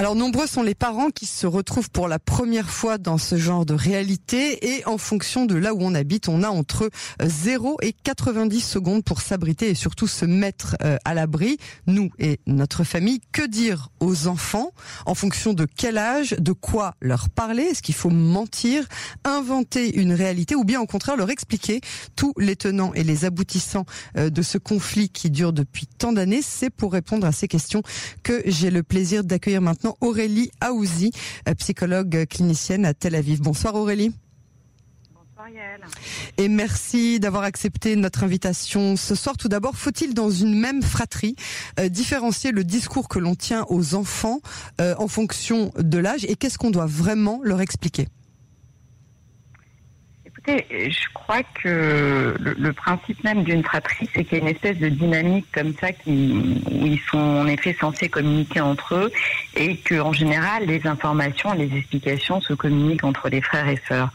Alors nombreux sont les parents qui se retrouvent pour la première fois dans ce genre de réalité et en fonction de là où on habite, on a entre 0 et 90 secondes pour s'abriter et surtout se mettre euh, à l'abri, nous et notre famille. Que dire aux enfants? En fonction de quel âge, de quoi leur parler? Est-ce qu'il faut mentir, inventer une réalité ou bien au contraire leur expliquer? Tous les tenants et les aboutissants euh, de ce conflit qui dure depuis tant d'années C'est pour répondre à ces questions que j'ai le plaisir d'accueillir maintenant Aurélie Aouzi, euh, psychologue clinicienne à Tel Aviv. Bonsoir Aurélie. Bonsoir Yael. Et merci d'avoir accepté notre invitation ce soir. Tout d'abord, faut-il dans une même fratrie euh, différencier le discours que l'on tient aux enfants euh, en fonction de l'âge? Et qu'est-ce qu'on doit vraiment leur expliquer? Je crois que le, principe même d'une fratrie, c'est qu'il y a une espèce de dynamique comme ça qui, où ils sont en effet censés communiquer entre eux et que en général, les informations, les explications se communiquent entre les frères et sœurs.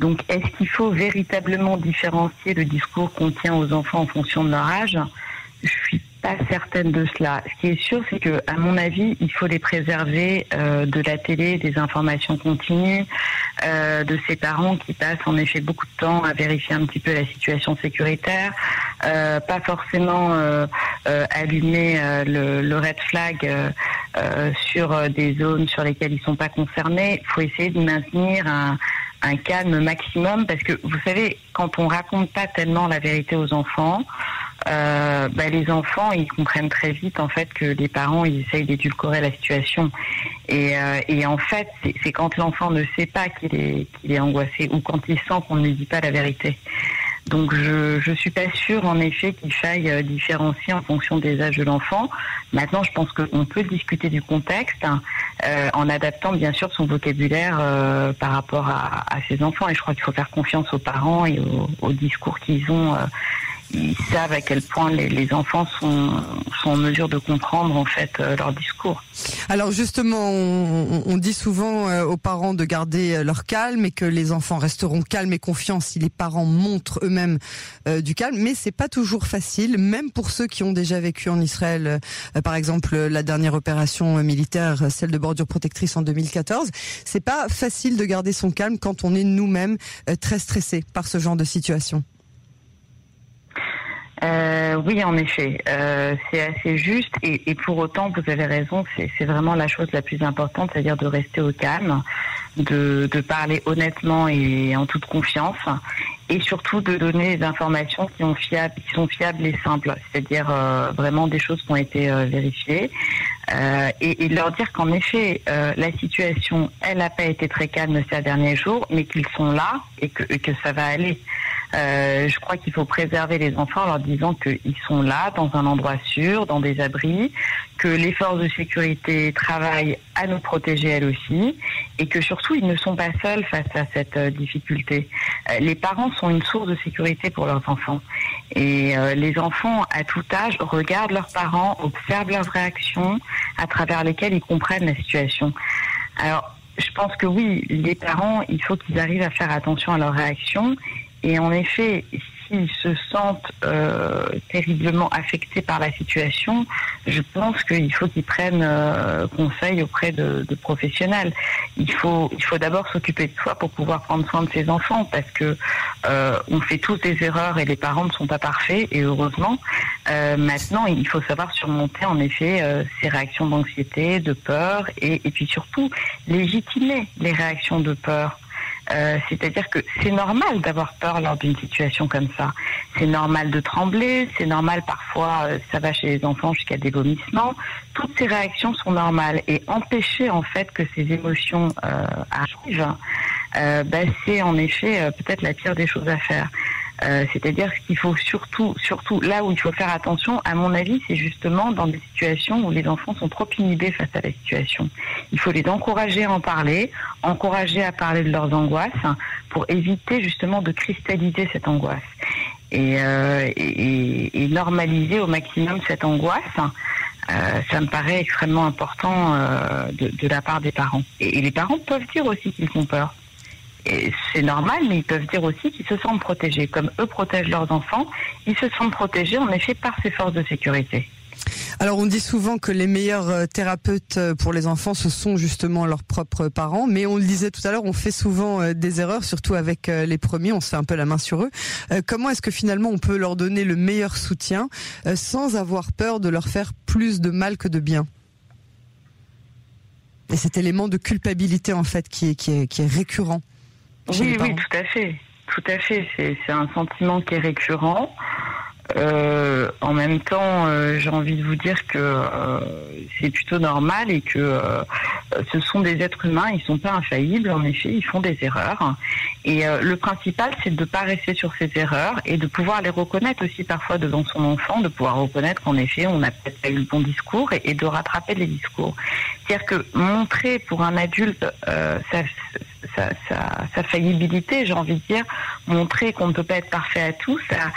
Donc, est-ce qu'il faut véritablement différencier le discours qu'on tient aux enfants en fonction de leur âge? Je suis pas certaine de cela. Ce qui est sûr, c'est que, à mon avis, il faut les préserver euh, de la télé, des informations continues, euh, de ces parents qui passent en effet beaucoup de temps à vérifier un petit peu la situation sécuritaire, euh, pas forcément allumer le, red flag sur des zones sur lesquelles ils sont pas concernés. Il faut essayer de maintenir un, calme maximum parce que vous savez, quand on raconte pas tellement la vérité aux enfants, bah, les enfants, ils comprennent très vite en fait que les parents, ils essayent d'édulcorer la situation. Et, euh, en fait, c'est quand l'enfant ne sait pas qu'il est, angoissé ou quand il sent qu'on ne lui dit pas la vérité. Donc je je suis pas sûre en effet qu'il faille euh, différencier en fonction des âges de l'enfant. Maintenant, je pense qu'on peut discuter du contexte euh, en adaptant bien sûr son vocabulaire euh, par rapport à, ses enfants. Et je crois qu'il faut faire confiance aux parents et au, au discours qu'ils ont euh, ils savent à quel point les, les enfants sont, sont, en mesure de comprendre en fait euh, leur discours. Alors justement, on, on dit souvent euh, aux parents de garder euh, leur calme et que les enfants resteront calmes et confiants si les parents montrent eux-mêmes euh, du calme, mais c'est pas toujours facile, même pour ceux qui ont déjà vécu en Israël, par exemple la dernière opération militaire, celle de bordure protectrice en 2014. C'est pas facile de garder son calme quand on est nous-mêmes très stressé par ce genre de situation. Euh, oui, en effet, euh, c'est assez juste et, et, pour autant, vous avez raison, c'est vraiment la chose la plus importante, c'est-à-dire de rester au calme, de, de, parler honnêtement et en toute confiance, et surtout de donner des informations qui, ont fiables, qui sont fiables et simples, c'est-à-dire euh, vraiment des choses qui ont été euh, vérifiées, euh, et, et, leur dire qu'en effet, euh, la situation, elle n'a pas été très calme ces derniers jours, mais qu'ils sont là et que, et que ça va aller. Euh, je crois qu'il faut préserver les enfants en leur disant qu'ils sont là, dans un endroit sûr, dans des abris, que les forces de sécurité travaillent à nous protéger elles aussi, et que surtout ils ne sont pas seuls face à cette euh, difficulté. Euh, les parents sont une source de sécurité pour leurs enfants. Et les enfants, à tout âge, regardent leurs parents, observent leurs réactions, à travers lesquelles ils comprennent la situation. Alors, je pense que oui, les parents, il faut qu'ils arrivent à faire attention à leurs réactions et en effet, s'ils se sentent euh, terriblement affectés par la situation, je pense qu'il faut qu'ils prennent euh, conseil auprès de, de, professionnels. Il faut, il faut d'abord s'occuper de soi pour pouvoir prendre soin de ses enfants, parce que euh, on fait tous des erreurs et les parents ne sont pas parfaits, et heureusement. Euh, maintenant, il faut savoir surmonter en effet euh, ces réactions d'anxiété, de peur, et, et puis surtout légitimer les réactions de peur. Euh, c'est-à-dire que c'est normal d'avoir peur lors d'une situation comme ça. C'est normal de trembler, c'est normal parfois, euh, ça va chez les enfants jusqu'à des vomissements. Toutes ces réactions sont normales et empêcher en fait que ces émotions euh, arrivent, ben, c'est en effet peut-être la pire des choses à faire. Euh, c'est-à-dire qu'il faut surtout, surtout là où il faut faire attention, à mon avis, c'est justement dans des situations où les enfants sont trop inhibés face à la situation. Il faut les encourager à en parler, encourager à parler de leurs angoisses pour éviter justement de cristalliser cette angoisse et, euh, normaliser au maximum cette angoisse. Euh, ça me paraît extrêmement important de, de, la part des parents. Et, et les parents peuvent dire aussi qu'ils font peur c'est normal, mais ils peuvent dire aussi qu'ils se sentent protégés. Comme eux protègent leurs enfants, ils se sentent protégés en effet par ces forces de sécurité. Alors on dit souvent que les meilleurs euh, thérapeutes euh, pour les enfants, ce sont justement leurs propres parents, mais on le disait tout à l'heure, on fait souvent euh, des erreurs, surtout avec les premiers, on se fait un peu la main sur eux. Comment est-ce que finalement on peut leur donner le meilleur soutien sans avoir peur de leur faire plus de mal que de bien? Et cet élément de culpabilité en fait qui est, récurrent. Oui, oui, tout à fait. Tout à fait. C'est un sentiment qui est récurrent. Euh, en même temps, euh, j'ai envie de vous dire que euh, c'est plutôt normal et que ce sont des êtres humains, ils sont pas infaillibles. En effet, ils font des erreurs. Et le principal, c'est de ne pas rester sur ces erreurs et de pouvoir les reconnaître aussi parfois devant son enfant, de pouvoir reconnaître qu'en effet, on n'a peut-être pas eu le bon discours et, de rattraper les discours. C'est-à-dire que montrer pour un adulte sa, faillibilité, j'ai envie de dire, montrer qu'on ne peut pas être parfait à tout, ça,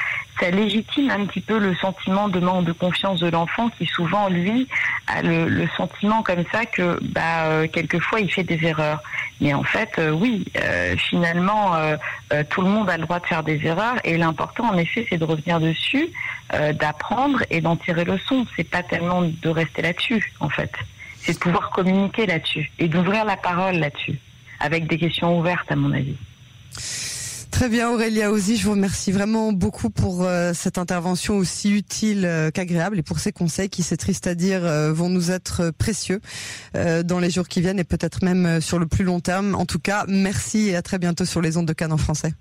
légitime un petit peu le sentiment de manque de confiance de l'enfant qui souvent, lui, a le, sentiment comme ça que bah, euh, quelquefois il fait des erreurs. Mais en fait, euh, oui, euh, finalement, tout le monde a le droit de faire des erreurs et l'important, en effet, c'est de revenir dessus, d'apprendre et d'en tirer le son. C'est pas tellement de rester là-dessus, en fait. C'est de pouvoir communiquer là-dessus et d'ouvrir la parole là-dessus, avec des questions ouvertes, à mon avis. Très bien Aurélia Ozzy, je vous remercie vraiment beaucoup pour euh, cette intervention aussi utile euh, qu'agréable et pour ces conseils qui, c'est triste à dire, euh, vont nous être précieux dans les jours qui viennent et peut-être même sur le plus long terme. En tout cas, merci et à très bientôt sur les ondes de Cannes en français.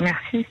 Merci.